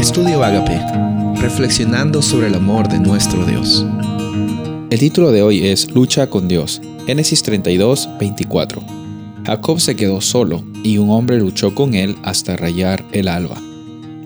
Estudio Agape, reflexionando sobre el amor de nuestro Dios. El título de hoy es Lucha con Dios, Génesis 32, 24. Jacob se quedó solo y un hombre luchó con él hasta rayar el alba.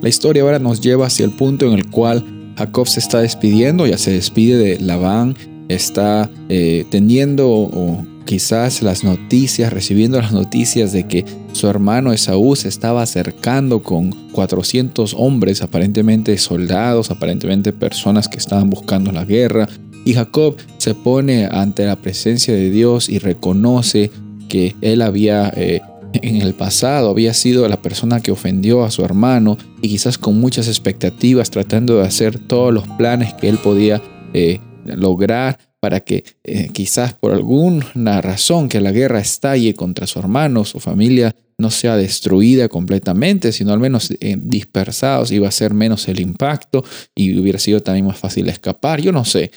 La historia ahora nos lleva hacia el punto en el cual Jacob se está despidiendo, ya se despide de Labán, está eh, teniendo quizás las noticias, recibiendo las noticias de que su hermano Esaú se estaba acercando con 400 hombres, aparentemente soldados, aparentemente personas que estaban buscando la guerra. Y Jacob se pone ante la presencia de Dios y reconoce que él había eh, en el pasado había sido la persona que ofendió a su hermano y quizás con muchas expectativas tratando de hacer todos los planes que él podía eh, lograr para que eh, quizás por alguna razón que la guerra estalle contra su hermano, su familia no sea destruida completamente, sino al menos eh, dispersados, iba a ser menos el impacto y hubiera sido también más fácil escapar. Yo no sé.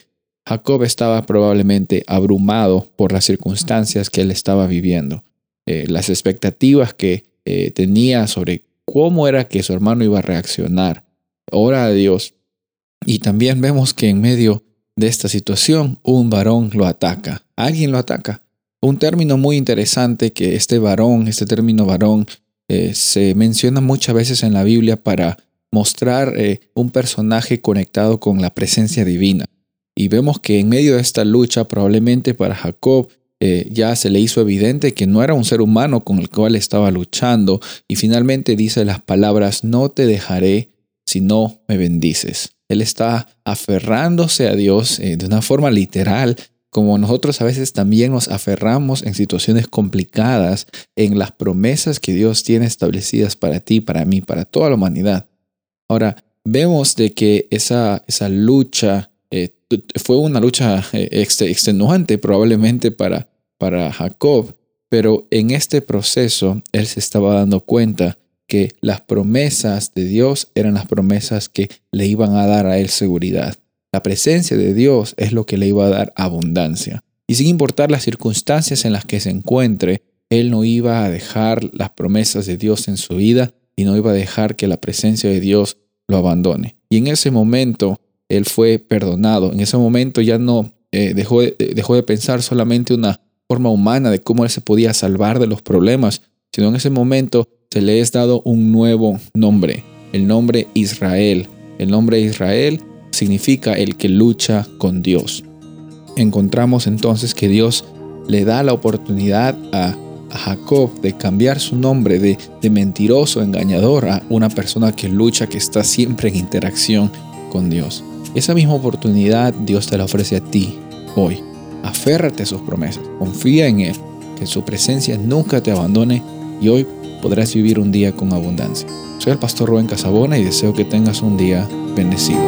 Jacob estaba probablemente abrumado por las circunstancias que él estaba viviendo, eh, las expectativas que tenía sobre cómo era que su hermano iba a reaccionar. Ora a Dios. Y también vemos que en medio de esta situación, un varón lo ataca. Alguien lo ataca. Un término muy interesante que este varón, este término varón, eh, se menciona muchas veces en la Biblia para mostrar eh, un personaje conectado con la presencia divina. Y vemos que en medio de esta lucha, probablemente para Jacob, eh, ya se le hizo evidente que no era un ser humano con el cual estaba luchando. Y finalmente dice las palabras, no te dejaré si no me bendices. Él está aferrándose a Dios eh, de una forma literal, como nosotros a veces también nos aferramos en situaciones complicadas, en las promesas que Dios tiene establecidas para ti, para mí, para toda la humanidad. Ahora, vemos de que esa, esa lucha eh, fue una lucha eh, extenuante probablemente para, para Jacob, pero en este proceso él se estaba dando cuenta que las promesas de Dios eran las promesas que le iban a dar a él seguridad. La presencia de Dios es lo que le iba a dar abundancia. Y sin importar las circunstancias en las que se encuentre, él no iba a dejar las promesas de Dios en su vida y no iba a dejar que la presencia de Dios lo abandone. Y en ese momento él fue perdonado. En ese momento ya no eh, dejó, dejó de pensar solamente una forma humana de cómo él se podía salvar de los problemas, sino en ese momento se le es dado un nuevo nombre, el nombre Israel. El nombre Israel significa el que lucha con Dios. Encontramos entonces que Dios le da la oportunidad a, Jacob de cambiar su nombre de, de mentiroso, engañador, a una persona que lucha, que está siempre en interacción con Dios. Esa misma oportunidad Dios te la ofrece a ti hoy. Aférrate a sus promesas, confía en Él, que su presencia nunca te abandone y hoy podrás vivir un día con abundancia. Soy el pastor Rubén Casabona y deseo que tengas un día bendecido.